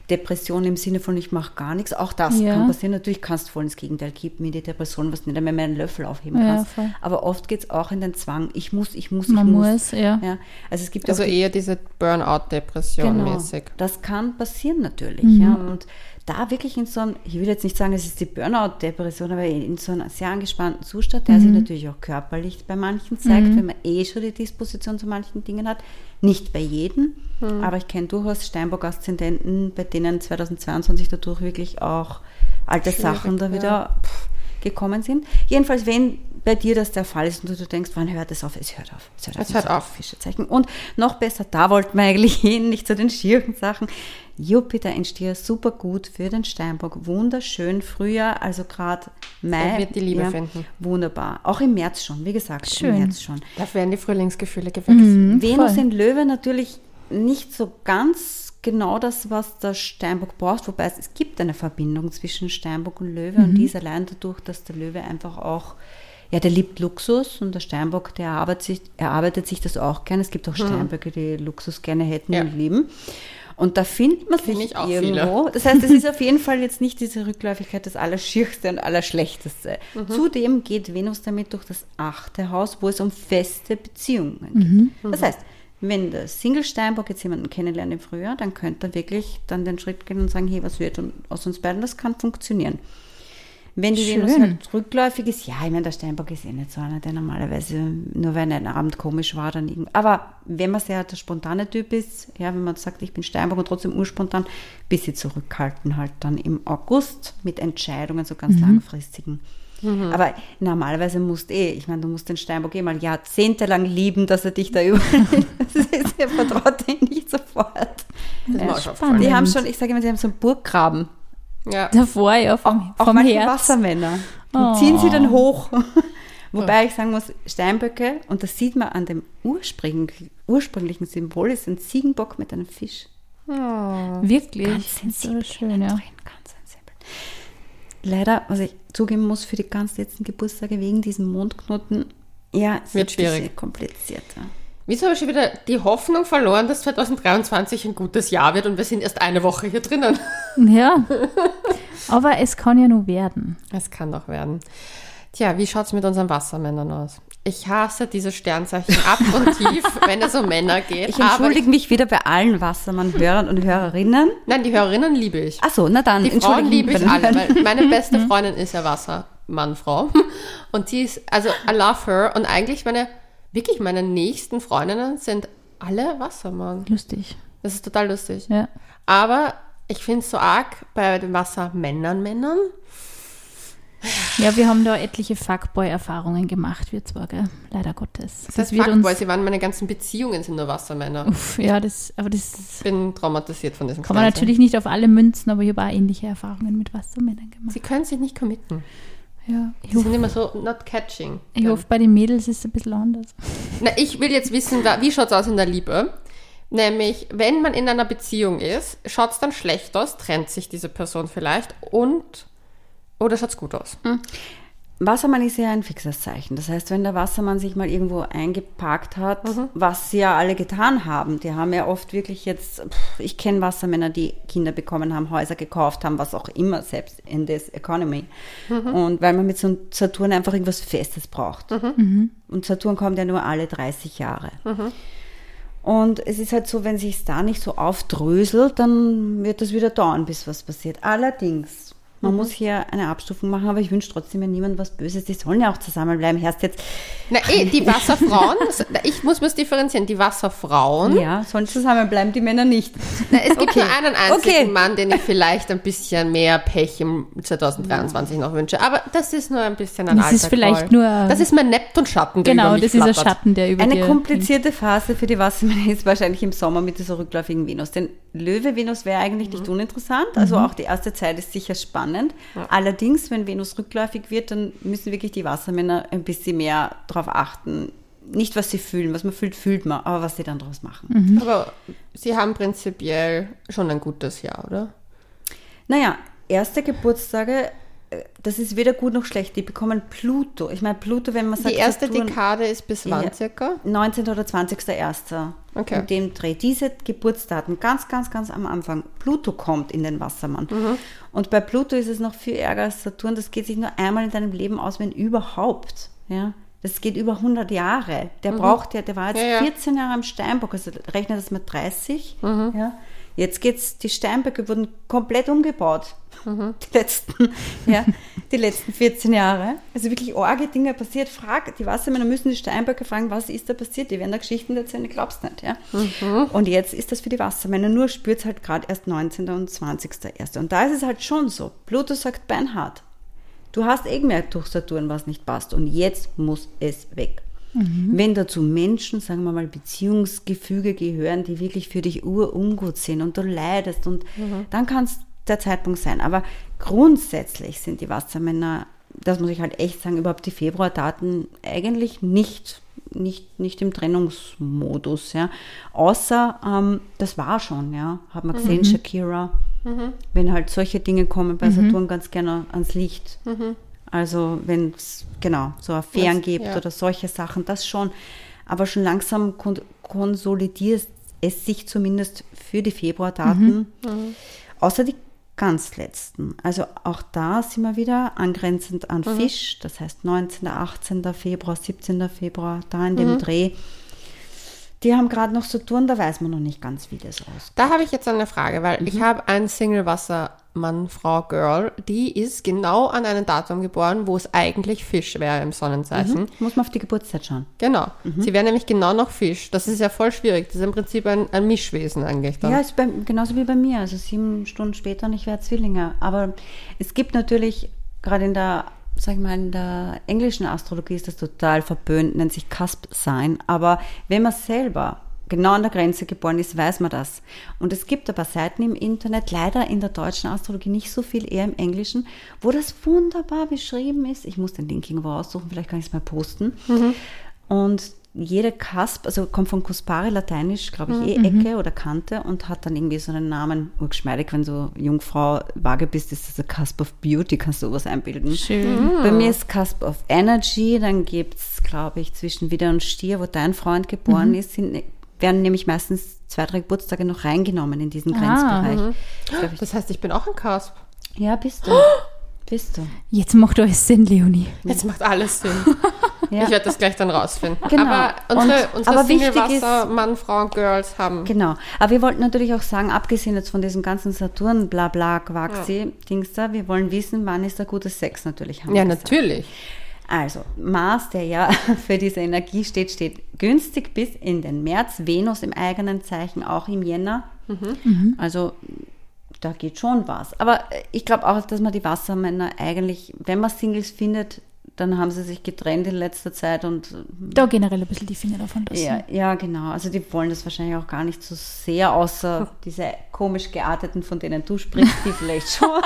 Depression im Sinne von ich mache gar nichts. Auch das Ja. kann passieren. Natürlich kannst du voll ins Gegenteil kippen in die Depression, was du nicht einmal mehr einen Löffel aufheben Ja, kannst. voll. Aber oft geht es auch in den Zwang, ich muss, ich muss, Man ich muss, ja. ja. Also es gibt also auch die eher diese Burnout-Depression Genau. mäßig. Das kann passieren natürlich, Mhm. ja. Und da wirklich in so einem, ich will jetzt nicht sagen, es ist die Burnout-Depression, aber in so einem sehr angespannten Zustand, der Mhm. sich natürlich auch körperlich bei manchen zeigt, wenn man eh schon die Disposition zu manchen Dingen hat. Nicht bei jedem, Mhm. aber ich kenne durchaus Steinbock-Aszendenten, bei denen 2022 dadurch wirklich auch alte Schwierig, Sachen da ja. wieder pff, gekommen sind. Jedenfalls, wenn bei dir das der Fall ist und du denkst, wann hört es auf? Es hört auf. Es hört auf. Es hört auf. Fischezeichen. Und noch besser, da wollten wir eigentlich hin, nicht zu den schieren Sachen. Jupiter in Stier, super gut für den Steinbock. Wunderschön. Frühjahr, also gerade Mai. Er wird die Liebe finden. Wunderbar. Auch im März schon, wie gesagt, Schön. im März schon. Da werden die Frühlingsgefühle geweckt. Mhm, Venus voll. in Löwe natürlich nicht so ganz genau das, was der Steinbock braucht, wobei es, es gibt eine Verbindung zwischen Steinbock und Löwe und die ist allein dadurch, dass der Löwe einfach auch, ja, der liebt Luxus und der Steinbock, der erarbeitet sich, erarbeitet sich das auch gerne. Es gibt auch Steinböcke, die Luxus gerne hätten Ja. und lieben. Und da findet man Kenn sich irgendwo. Das heißt, es ist auf jeden Fall jetzt nicht diese Rückläufigkeit das Allerschierste und Allerschlechteste. Zudem geht Venus damit durch das achte Haus, wo es um feste Beziehungen geht. Das heißt, wenn der Single Steinbock jetzt jemanden kennenlernt im Frühjahr, dann könnte er wirklich dann den Schritt gehen und sagen, hey, was wird und aus uns beiden, das kann funktionieren. Wenn die Schön. Venus halt rückläufig ist, ja, ich meine, der Steinbock ist eh nicht so einer, der normalerweise, nur wenn ein Abend komisch war, dann irgend. Aber wenn man sehr der spontane Typ ist, ja, wenn man sagt, ich bin Steinbock und trotzdem urspontan, bisschen zurückhalten halt dann im August mit Entscheidungen, so ganz langfristigen. Aber normalerweise musst eh, ich meine, du musst den Steinbock eh mal jahrzehntelang lieben, dass er dich da übernimmt. Das ist, er vertraut dir nicht sofort. Das Ja. auch schon aufgefallen. Die haben schon, ich sage immer, sie haben so einen Burggraben. Ja. Davor, ja, vom, Auch vom manche Herz. Wassermänner. Und Oh. ziehen sie dann hoch. Wobei ich sagen muss, Steinböcke, und das sieht man an dem ursprünglichen, ursprünglichen Symbol, ist ein Ziegenbock mit einem Fisch. Wirklich. Ganz sensibel. so schön, ja. Drin, ganz sensibel. Leider, was ich zugeben muss für die ganz letzten Geburtstage wegen diesem Mondknoten, ja, es Wird schwierig. komplizierter. Wieso habe ich schon wieder die Hoffnung verloren, dass 2023 ein gutes Jahr wird und wir sind erst eine Woche hier drinnen? Ja. Aber es kann ja nur werden. Es kann doch werden. Tja, wie schaut es mit unseren Wassermännern aus? Ich hasse diese Sternzeichen ab und tief, wenn es um Männer geht. Ich entschuldige mich wieder bei allen Wassermann-Hörern und Hörerinnen. Nein, die Hörerinnen liebe ich. Achso, na dann, Die Frauen liebe ich alle, weil meine beste Freundin ist ja Wassermannfrau. Und die ist, also I love her. Und eigentlich meine, wirklich meine nächsten Freundinnen sind alle Wassermann. Lustig. Das ist total lustig. Ja. Aber ich finde es so arg bei den Wassermännern, Männern. Ja, wir haben da etliche Fuckboy-Erfahrungen gemacht, wir zwar, gell? Leider Gottes. Das heißt wird Fuckboy, sie waren meine ganzen Beziehungen sind nur Wassermänner. Uff, ja, das, aber das Ich bin traumatisiert von diesem kann man Sternzeichen. natürlich nicht auf alle münzen, aber ich habe auch ähnliche Erfahrungen mit Wassermännern gemacht. Sie können sich nicht committen. Ja, ich Sie sind immer so not catching. ich hoffe, bei den Mädels ist es ein bisschen anders. Na, ich will jetzt wissen, wie schaut es aus in der Liebe? Nämlich, wenn man in einer Beziehung ist, schaut es dann schlecht aus, trennt sich diese Person vielleicht und oder schaut es gut aus? Wassermann ist ja ein fixes Zeichen. Das heißt, wenn der Wassermann sich mal irgendwo eingeparkt hat, was sie ja alle getan haben, die haben ja oft wirklich jetzt, pff, ich kenne Wassermänner, die Kinder bekommen haben, Häuser gekauft haben, was auch immer, selbst in this economy. Und weil man mit so einem Saturn einfach irgendwas Festes braucht. Und Saturn kommt ja nur alle 30 Jahre. Und es ist halt so, wenn sich da nicht so aufdröselt, dann wird das wieder dauern, bis was passiert. Allerdings, man muss hier eine Abstufung machen, aber ich wünsche trotzdem ja niemand was Böses. Die sollen ja auch zusammenbleiben. Erst jetzt, Na, eh, die Wasserfrauen, ich muss was differenzieren, die Wasserfrauen, ja, sollen zusammenbleiben, die Männer nicht. Na, es gibt Okay. nur einen einzigen Okay. Mann, den ich vielleicht ein bisschen mehr Pech im 2023 noch wünsche. Aber das ist nur ein bisschen ein Das alter ist vielleicht Call. nur- Das ist mein Neptun-Schatten, der Genau, über mich das ist ein flattert. Schatten, der über Eine dir komplizierte Phase für die Wassermänner ist wahrscheinlich im Sommer mit dieser rückläufigen Venus. Denn Löwe-Venus wäre eigentlich nicht uninteressant. Also auch die erste Zeit ist sicher spannend. Allerdings, wenn Venus rückläufig wird, dann müssen wirklich die Wassermänner ein bisschen mehr darauf achten. Nicht, was sie fühlen. Was man fühlt, fühlt man. Aber was sie dann daraus machen. Aber sie haben prinzipiell schon ein gutes Jahr, oder? Naja, erste Geburtstage, das ist weder gut noch schlecht. Die bekommen Pluto. Ich meine, Pluto, wenn man sagt, Die erste Saturn- Dekade ist bis wann circa? 19. oder 20.01. Okay. In dem Dreh. Diese Geburtsdaten ganz, ganz, ganz am Anfang. Pluto kommt in den Wassermann. Mhm. Und bei Pluto ist es noch viel ärger als Saturn. Das geht sich nur einmal in deinem Leben aus, wenn überhaupt. Ja. Das geht über 100 Jahre. Der braucht ja, der war jetzt Mhm. Ja, ja. 14 Jahre am Steinbock, also rechne das mit 30. Mhm. Ja. Jetzt geht's, die Steinböcke wurden komplett umgebaut. Mhm. Die letzten, ja, die letzten 14 Jahre. Also wirklich arge Dinge passiert. Frag, die Wassermänner müssen die Steinböcke fragen, was ist da passiert? Die werden da Geschichten erzählen, ich glaub's nicht, ja. Mhm. Und jetzt ist das für die Wassermänner, nur spürt's halt gerade erst 19. und 20.1. Und da ist es halt schon so. Pluto sagt Beinhard, du hast eh gemerkt durch Saturn, was nicht passt. Und jetzt muss es weg. Wenn dazu Menschen, sagen wir mal, Beziehungsgefüge gehören, die wirklich für dich urungut sind und du leidest und dann kann es der Zeitpunkt sein. Aber grundsätzlich sind die Wassermänner, das muss ich halt echt sagen, überhaupt die Februardaten eigentlich nicht, nicht, nicht im Trennungsmodus, ja. Außer, ähm, das war schon, ja, hat man gesehen, Shakira, wenn halt solche Dinge kommen bei Saturn ganz gerne ans Licht. Also wenn es genau so Affären Das- gibt ja. oder solche Sachen, das schon. Aber schon langsam kon konsolidiert es sich zumindest für die Februardaten. Außer die ganz letzten. Also auch da sind wir wieder angrenzend an Fisch. Das heißt 19., 18. Februar, 17. Februar, da in dem Dreh. Die haben gerade noch Saturn, da weiß man noch nicht ganz, wie das aussieht. Da habe ich jetzt eine Frage, weil Mhm. ich habe einen Single-Wassermann, Frau, Girl, die ist genau an einem Datum geboren, wo es eigentlich Fisch wäre im Sonnenzeichen. Muss man auf die Geburtszeit schauen. Genau. Mhm. Sie wäre nämlich genau noch Fisch. Das ist ja voll schwierig. Das ist im Prinzip ein, ein Mischwesen eigentlich dann. Ja, ist bei, genauso wie bei mir. Also sieben Stunden später und ich werde Zwillinge. Aber es gibt natürlich, gerade in der, sag ich mal, in der englischen Astrologie ist das total verböhnt, nennt sich Cusp Sign. Aber wenn man selber genau an der Grenze geboren ist, weiß man das. Und es gibt paar Seiten im Internet, leider in der deutschen Astrologie nicht so viel, eher im Englischen, wo das wunderbar beschrieben ist. Ich muss den Link irgendwo aussuchen, vielleicht kann ich es mal posten. Und jede Cusp, also kommt von Cuspare, lateinisch, glaube ich, eh Ecke oder Kante und hat dann irgendwie so einen Namen, urgeschmeidig, wenn du Jungfrau vage bist, ist das a Cusp of Beauty, kannst du sowas einbilden. Schön. Bei mir ist Cusp of Energy, dann gibt es, glaube ich, zwischen Widder und Stier, wo dein Freund geboren ist, sind, werden nämlich meistens zwei, drei Geburtstage noch reingenommen in diesen Grenzbereich. Glaub ich. Das heißt, ich bin auch ein Kasp. Ja, bist du. Bist du. Jetzt macht alles Sinn, Leonie. Jetzt macht alles Sinn. Ja. Ich werde das gleich dann rausfinden. Genau. Aber unsere, Und- unsere aber Single-Wasser, ist- Mann, Frau und Girls haben Genau. Aber wir wollten natürlich auch sagen, abgesehen jetzt von diesem ganzen Saturn, bla bla, Quaxi, Dings da, wir wollen wissen, wann ist der gute Sex natürlich. Haben Ja, natürlich. Also, Mars, der ja für diese Energie steht, steht günstig bis in den März. Venus im eigenen Zeichen auch im Jänner. Also, da geht schon was. Aber äh, ich glaube auch, dass man die Wassermänner eigentlich, wenn man Singles findet, dann haben sie sich getrennt in letzter Zeit und äh, Da generell ein bisschen die Finger davon lassen. ja, ja, genau. Also die wollen das wahrscheinlich auch gar nicht so sehr, außer diese komisch gearteten, von denen du sprichst, die vielleicht schon.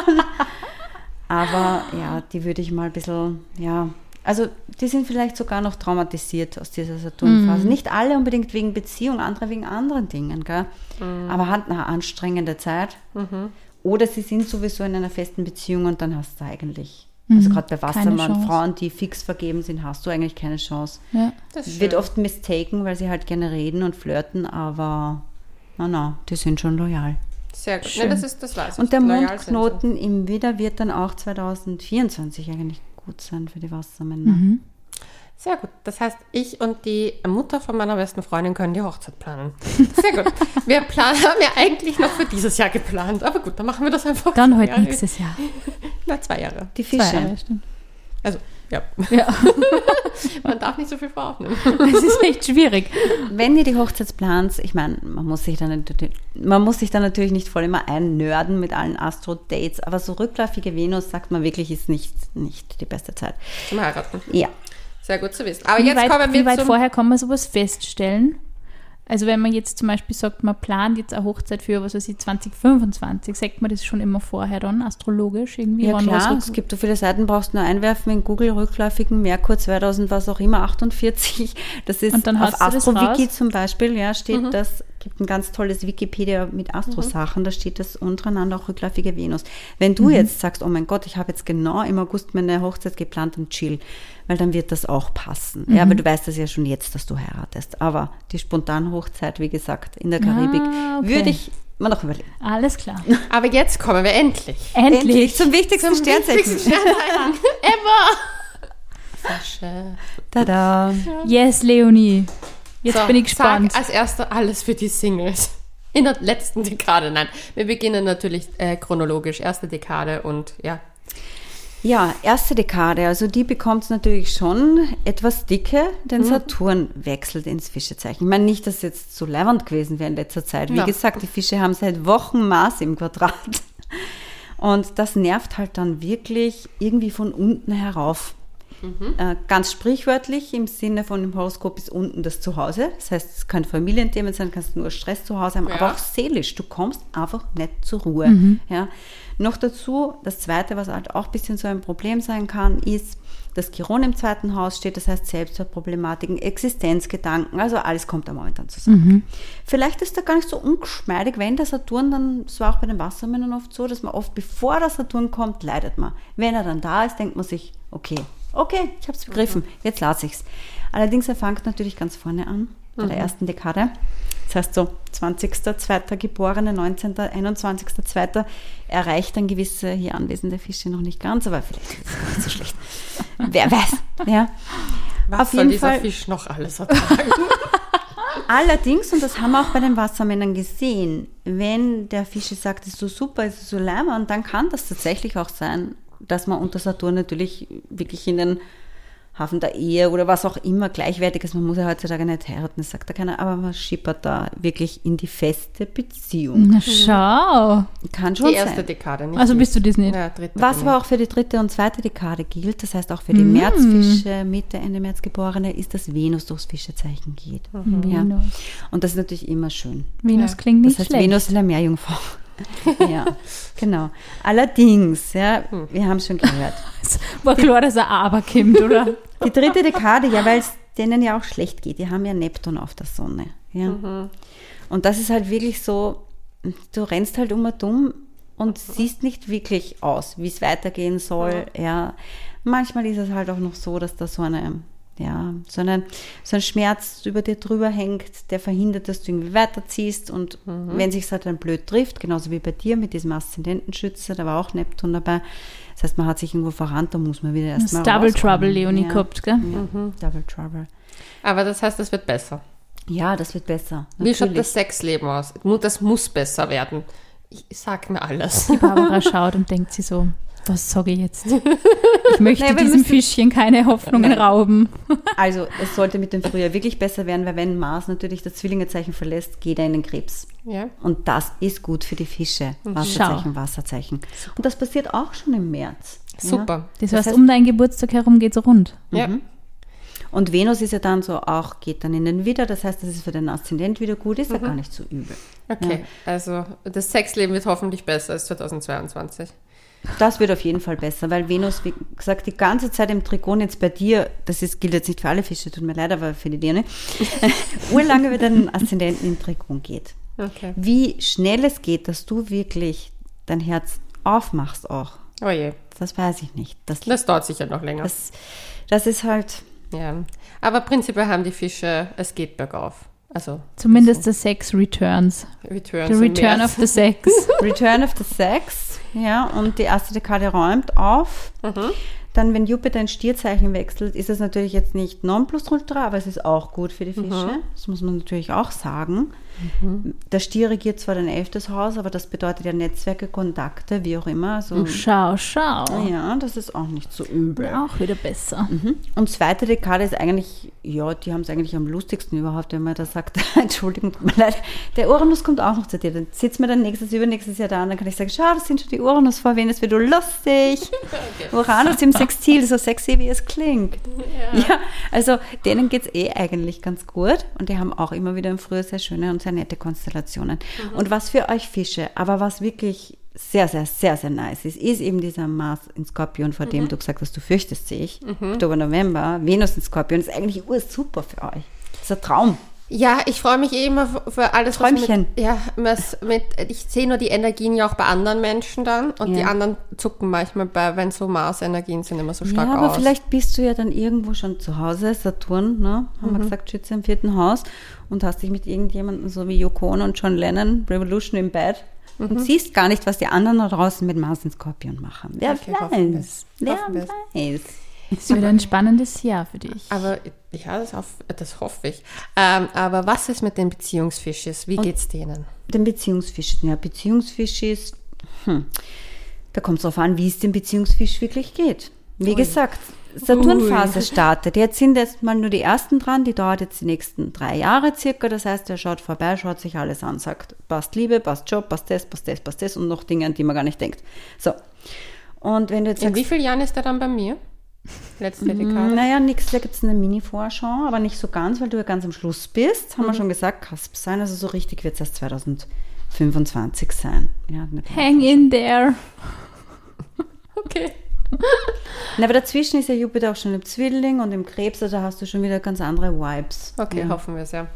Aber ja, die würde ich mal ein bisschen, ja, also die sind vielleicht sogar noch traumatisiert aus dieser Saturnphase. Nicht alle unbedingt wegen Beziehung, andere wegen anderen Dingen, gell? Aber hatten eine anstrengende Zeit. Oder sie sind sowieso in einer festen Beziehung und dann hast du eigentlich Also gerade bei keine Wassermann, Chance. Frauen, die fix vergeben sind, hast du eigentlich keine Chance. Ja. Wird schön. oft mistaken, weil sie halt gerne reden und flirten, aber na na, die sind schon loyal. Sehr gut. Schön. Nee, das ist das weiß ich. Und der Mondknoten im Widder wird dann auch 2024 eigentlich gut sein für die Wassermänner. Mhm. sind. Sehr gut. Das heißt, ich und die Mutter von meiner besten Freundin können die Hochzeit planen. Sehr gut. Wir planen, haben ja eigentlich noch für dieses Jahr geplant. Aber gut, dann machen wir das einfach. Dann halt Jahre. nächstes Jahr. Na, zwei Jahre. Die Zwei Fische. Jahre, stimmt. Also, ja. Ja, Man darf nicht so viel voraufnehmen. es ist echt schwierig. Wenn ihr die Hochzeit plant, ich meine, man muss sich dann natürlich, man muss sich dann natürlich nicht voll immer einnörden mit allen Astro-Dates, aber so rückläufige Venus, sagt man wirklich, ist nicht, nicht die beste Zeit. Zum Heiraten. Ja. Sehr gut zu wissen. Aber Wie jetzt weit, kommen wir wie weit zum... vorher kann man sowas feststellen? Also wenn man jetzt zum Beispiel sagt, man plant jetzt eine Hochzeit für, was weiß ich, 2025, sagt man das schon immer vorher dann, astrologisch irgendwie? Ja klar, es gibt so viele Seiten, brauchst du nur einwerfen in Google rückläufigen Merkur 2000, was auch immer, 48. Das ist Und dann auf AstroWiki zum Beispiel, ja, steht das, gibt ein ganz tolles Wikipedia mit Astro-Sachen, da steht das untereinander auch rückläufige Venus. Wenn du jetzt sagst, oh mein Gott, ich habe jetzt genau im August meine Hochzeit geplant und chill, weil dann wird das auch passen. Ja, aber du weißt das ja schon jetzt, dass du heiratest. Aber die Spontanhochzeit, wie gesagt, in der Karibik, Ah, okay. würde ich mir noch überlegen. Alles klar. Aber jetzt kommen wir endlich. Endlich. zum wichtigsten Zum Sternzeichen. wichtigsten Sternzeichen ever. Fische. Tada. Yes, Leonie. Jetzt So, bin ich gespannt. Sag als erster alles für die Singles. In der letzten Dekade, nein. Wir beginnen natürlich äh, chronologisch. Erste Dekade und ja. Ja, erste Dekade, also die bekommt es natürlich schon etwas dicke, denn Mhm. Saturn wechselt ins Fischezeichen. Ich meine nicht, dass jetzt so leibend gewesen wäre in letzter Zeit. Wie Ja. gesagt, die Fische haben seit Wochen Mars im Quadrat. Und das nervt halt dann wirklich irgendwie von unten herauf. Mhm. Äh, ganz sprichwörtlich im Sinne von im Horoskop ist unten das Zuhause. Das heißt, es kann Familienthemen sein, kannst nur Stress zu Hause haben, Ja. aber auch seelisch. Du kommst einfach nicht zur Ruhe. Ja. Noch dazu, das Zweite, was halt auch ein bisschen so ein Problem sein kann, ist, dass Chiron im zweiten Haus steht, das heißt Selbstwertproblematiken, Existenzgedanken, also alles kommt da momentan zusammen. Vielleicht ist da gar nicht so ungeschmeidig, wenn der Saturn dann, das war auch bei den Wassermännern oft so, dass man oft, bevor der Saturn kommt, leidet man. Wenn er dann da ist, denkt man sich, okay, okay, ich habe es begriffen, jetzt lasse ich's. Allerdings, er fängt natürlich ganz vorne an, bei der ersten Dekade. Das heißt so 20.02. Geborene, 19., 21.02. erreicht dann gewisse hier anwesende Fische noch nicht ganz, aber vielleicht ist es gar nicht so schlecht. Wer weiß, ja. Was Auf soll jeden dieser Fall- Fisch noch alles ertragen? Allerdings, und das haben wir auch bei den Wassermännern gesehen, wenn der Fische sagt, es ist so super, es ist so leimer, dann kann das tatsächlich auch sein, dass man unter Saturn natürlich wirklich in den Hafen der Ehe oder was auch immer gleichwertig ist. Man muss ja heutzutage nicht heiraten, das sagt ja keiner, aber man schippert da wirklich in die feste Beziehung. Na schau. Kann schon Die erste sein. Dekade, nicht Also die- bist du das nicht? Ja, dritte Was aber auch für die dritte und zweite Dekade gilt, das heißt auch für die Märzfische, Mitte, Ende März Geborene, ist, dass Venus durchs Fischezeichen geht. Ja. Venus. Und das ist natürlich immer schön. Venus Ja. klingt Das nicht heißt, schlecht. Venus in der Meerjungfrau. Ja, genau. Allerdings, ja, wir haben es schon gehört. War klar, dass er aber kommt, oder? Die dritte Dekade, ja, weil es denen ja auch schlecht geht. Die haben ja Neptun auf der Sonne. Ja. Und das ist halt wirklich so, du rennst halt um und um und siehst nicht wirklich aus, wie es weitergehen soll. Ja. Manchmal ist es halt auch noch so, dass da so eine, ja, so, eine, so ein Schmerz über dir drüber hängt, der verhindert, dass du irgendwie weiterziehst. Und wenn sich halt dann blöd trifft, genauso wie bei dir mit diesem Aszendentenschütze, da war auch Neptun dabei. Das heißt, man hat sich irgendwo verrannt, da muss man wieder Das erstmal Double rauskommen. Trouble, Leonie, ja. gehabt, gell? Ja, Double Trouble. Aber das heißt, es wird besser. Ja, das wird besser. Wie schaut natürlich. das Sexleben aus? Das muss besser werden. Ich sag mir alles. Barbara schaut und denkt sie so, was sage ich jetzt? Ich möchte Naja, diesem Fischchen keine Hoffnungen rauben. Also, es sollte mit dem Frühjahr wirklich besser werden, weil wenn Mars natürlich das Zwillingezeichen verlässt, geht er in den Krebs. Ja. Und das ist gut für die Fische. Wasserzeichen, Wasserzeichen. Und das passiert auch schon im März. Ja. Super. Das, Das heißt, heißt- um deinen Geburtstag herum geht's rund. Ja. Und Venus ist ja dann so auch, geht dann in den Widder, das heißt, das ist für den Aszendent wieder gut, ist ja gar nicht so übel. Okay. Also das Sexleben wird hoffentlich besser als 2022. Das wird auf jeden Fall besser, weil Venus, wie gesagt, die ganze Zeit im Trigon jetzt bei dir, das ist, gilt jetzt nicht für alle Fische, tut mir leid, aber für die Dirne, urlange wieder den Aszendenten im Trigon geht. Okay. Wie schnell es geht, dass du wirklich dein Herz aufmachst auch Oh je, Das weiß ich nicht. Das, das dauert sicher noch länger. das, das ist halt, ja. Aber prinzipiell haben die Fische, es geht bergauf. Also Zumindest der Sex returns. Return, The return of the sex. Return of the Sex, ja, und die erste Dekade räumt auf. Mhm. Dann, wenn Jupiter ins Stierzeichen wechselt, ist es natürlich jetzt nicht Nonplusultra, aber es ist auch gut für die Fische. Mhm. Das muss man natürlich auch sagen. Der Stier regiert zwar dein elftes Haus, aber das bedeutet ja Netzwerke, Kontakte, wie auch immer. Also, Schau, schau. ja, das ist auch nicht so übel. Auch wieder besser. Mhm. Und zweite Dekade ist eigentlich, ja, die haben es eigentlich am lustigsten überhaupt, wenn man da sagt, Entschuldigung, tut mir leid, der Uranus kommt auch noch zu dir. Dann sitzt mir dann nächstes, übernächstes Jahr da und dann kann ich sagen, schau, das sind schon die Uranus vor Venus, wie du lustig. Uranus im Sextil, so sexy wie es klingt. Ja, also denen geht es eh eigentlich ganz gut und die haben auch immer wieder im Frühjahr sehr schöne und sehr nette Konstellationen. Und was für euch Fische, aber was wirklich sehr, sehr, sehr, sehr nice ist, ist eben dieser Mars in Skorpion, vor dem du gesagt hast, du fürchtest dich. Oktober, November, Venus in Skorpion, ist eigentlich ursuper für euch. Das ist ein Traum. Ja, ich freue mich eh immer für- alles, was Träumchen. mit, ja, was mit, ich sehe nur die Energien ja auch bei anderen Menschen dann und die Ja. anderen zucken manchmal bei, wenn so Mars-Energien sind, immer so stark ja, aber aus. vielleicht bist du ja dann irgendwo schon zu Hause, Saturn, ne? haben wir gesagt, Schütze im vierten Haus und hast dich mit irgendjemandem so wie Yoko Ono und John Lennon, Revolution im Bett und siehst gar nicht, was die anderen da draußen mit Mars in Skorpion machen. Wer Okay, weiß? Wer weiß? Es wird ein spannendes Jahr für dich. Aber ja, das, hoff, das hoffe ich. Ähm, aber was ist mit den Beziehungsfisches? Wie geht's denen? Den Beziehungsfisch, ja, Beziehungsfisch ist, hm, da kommt es darauf an, wie es dem Beziehungsfisch wirklich geht. Wie gesagt, Saturnphase startet. Jetzt sind jetzt mal nur die ersten dran, die dauert jetzt die nächsten drei Jahre circa. Das heißt, er schaut vorbei, schaut sich alles an, sagt, passt Liebe, passt Job, passt das, passt das, passt das und noch Dinge, an die man gar nicht denkt. So. Und wenn du jetzt In sagst, wie vielen Jahren ist er dann bei mir? Letzte Dekade. naja, nix, da gibt es eine Mini-Vorschau, aber nicht so ganz, weil du ja ganz am Schluss bist. Haben wir schon gesagt, Kasp sein. Also so richtig wird es erst 2025 sein. Ja, Hang in there. Okay. Na, aber dazwischen ist ja Jupiter auch schon im Zwilling und im Krebs, also hast du schon wieder ganz andere Vibes. Okay, Ja. hoffen wir es ja.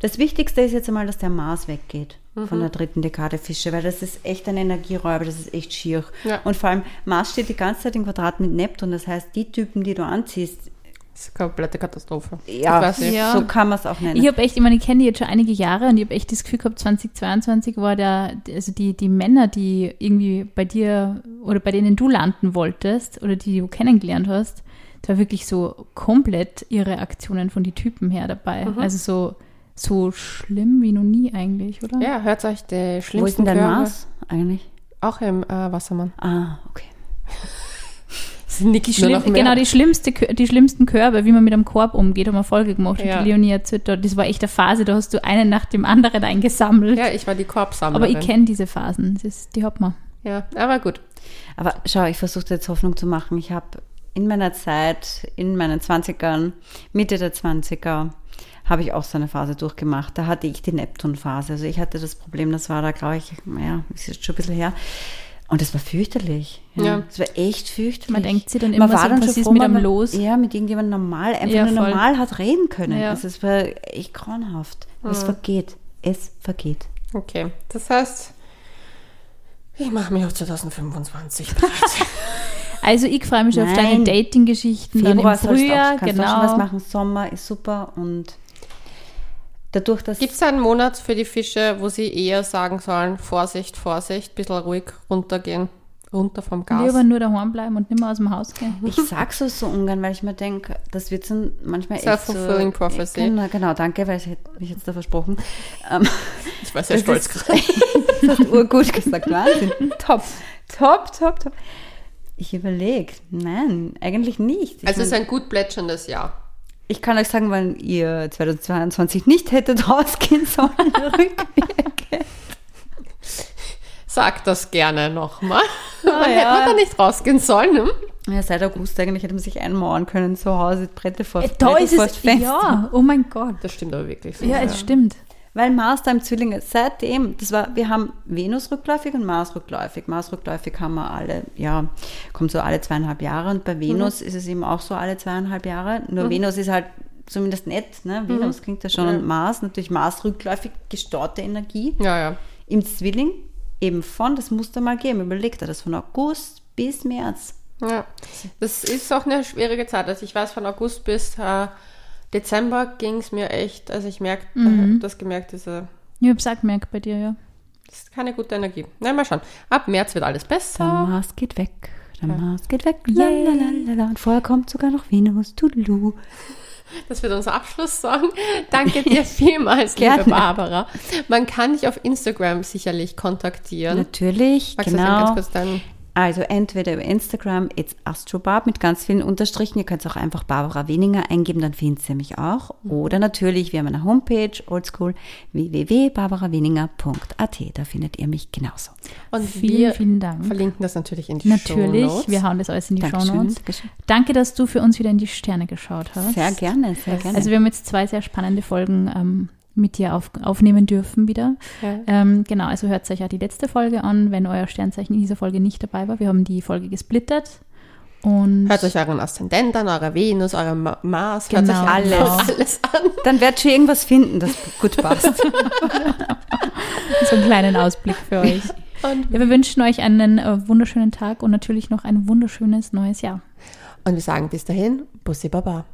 Das Wichtigste ist jetzt einmal, dass der Mars weggeht von Mhm. der dritten Dekade Fische, weil das ist echt ein Energieräuber, das ist echt schier. Ja. Und vor allem, Mars steht die ganze Zeit im Quadrat mit Neptun, das heißt, die Typen, die du anziehst, Das ist eine komplette Katastrophe. ja. Ja. so kann man es auch nennen. Ich habe echt, ich meine, ich kenne die jetzt schon einige Jahre und ich habe echt das Gefühl gehabt, 2022 war der, also die, die Männer, die irgendwie bei dir oder bei denen du landen wolltest oder die du kennengelernt hast, da war wirklich so komplett ihre Aktionen von den Typen her dabei. Mhm. Also so, so schlimm wie noch nie eigentlich, oder? Ja, hört euch die Wo ist schlimmsten denn dein Körbe- Mars eigentlich? Auch im äh, Wassermann. Ah, okay. Die schlimm, genau, die, schlimmste, die schlimmsten Körbe, wie man mit einem Korb umgeht, haben wir Folge gemacht. Ja. Und die Leonie erzählt, dort, das war echt eine Phase, da hast du einen nach dem anderen eingesammelt. Ja, ich war die Aber Korbsammlerin. ich kenne diese Phasen, das ist, die hat man. Ja, aber gut. Aber schau, ich versuche jetzt Hoffnung zu machen. Ich habe in meiner Zeit, in meinen 20ern, Mitte der 20er, habe ich auch so eine Phase durchgemacht. Da hatte ich die Neptun-Phase. Also ich hatte das Problem, das war da, glaube ich, naja, ist jetzt schon ein bisschen her. Und das war fürchterlich. Ja. Ja. Das war echt fürchterlich. Man denkt sich dann immer so, was ist mit einem man- los? Ja, mit irgendjemandem normal, einfach Ja, nur voll. normal hat reden können. Ja. Also es war echt grauenhaft. Es vergeht. Es vergeht. Okay, das heißt, ich mache mich auf 2025 bereit. Also ich freue mich schon auf Nein. deine Dating-Geschichten dann im Frühjahr, auch, kannst genau. schon was machen. Sommer ist super und dadurch, dass Gibt es einen Monat für die Fische, wo sie eher sagen sollen, Vorsicht, Vorsicht, bisschen ruhig runtergehen, runter vom Gas? Lieber nur daheim bleiben und nicht mehr aus dem Haus gehen. ich sag so so ungern, weil ich mir denke, das wird so manchmal echt so, Self-fulfilling prophecy. Genau, genau, danke, weil ich hätte mich jetzt da versprochen. Ähm, ich war sehr das stolz ist- gerade. das urgut gesagt, Wahnsinn. Top, top, top, top. Ich überlege, nein, eigentlich nicht. Ich, Also es ist ein gut plätscherndes Jahr. Ich kann euch sagen, weil ihr 2022 nicht hättet rausgehen sollen, rückwirkend. Sag das gerne nochmal. Man ja. hätte man da nicht rausgehen sollen. Ne? Ja, seit August eigentlich hätte man sich einmauern können zu Hause, Bretter vor, Äh, Da Bretter ist vor es, das Fenster. ja, oh mein Gott. Das stimmt aber wirklich. so, Ja, es stimmt. Weil Mars da im Zwilling ist. Seitdem, das war, wir haben Venus rückläufig und Mars rückläufig. Mars rückläufig haben wir alle, ja, kommt so alle zweieinhalb Jahre und bei Venus ist es eben auch so alle zweieinhalb Jahre. Nur Venus ist halt zumindest nett, ne? Venus klingt ja schon Ja. und Mars, natürlich Mars rückläufig, gestaute Energie. Ja, ja. Im Zwilling eben von, das musst du mal geben, überleg dir das, von August bis März. Ja, das ist auch eine schwierige Zeit. Also ich weiß, von August bis äh, Dezember ging es mir echt, also ich merke, Mhm. äh, das gemerkt, diese, Ich habe es auch gemerkt bei dir, ja. das ist keine gute Energie. Na, mal schauen. Ab März wird alles Der besser. Mars geht weg. Der Mars geht weg. Lalalala. Und vorher kommt sogar noch Venus. Tudelu. Das wird unser Abschlusssong. Danke dir vielmals, liebe Gerne. Barbara. Man kann dich auf Instagram sicherlich kontaktieren. Natürlich, Magst genau. Also entweder über Instagram, it's astrobarb mit ganz vielen Unterstrichen. Ihr könnt auch einfach Barbara Weninger eingeben, dann findet ihr mich auch. Oder natürlich, wir haben eine Homepage, oldschool, www.barbaraweninger.at. Da findet ihr mich genauso. Und Vielen, wir vielen Dank. verlinken das natürlich in die Natürlich, Shownotes. wir hauen das alles in die. Shownotes. Dankeschön. Danke, dass du für uns wieder in die Sterne geschaut hast. Sehr gerne, sehr gerne. Also wir haben jetzt zwei sehr spannende Folgen ähm, mit dir auf, aufnehmen dürfen wieder. Ja. Ähm, genau, also hört euch ja die letzte Folge an, wenn euer Sternzeichen in dieser Folge nicht dabei war. Wir haben die Folge gesplittert. Und Hört euch euren Aszendent an, eure Venus, eure Ma- Mars, hört Genau. euch alles, Alles. alles an. dann werdet ihr irgendwas finden, das gut passt. so einen kleinen Ausblick für euch. Und, Ja, wir wünschen euch einen äh, wunderschönen Tag und natürlich noch ein wunderschönes neues Jahr. und wir sagen bis dahin, Bussi Baba.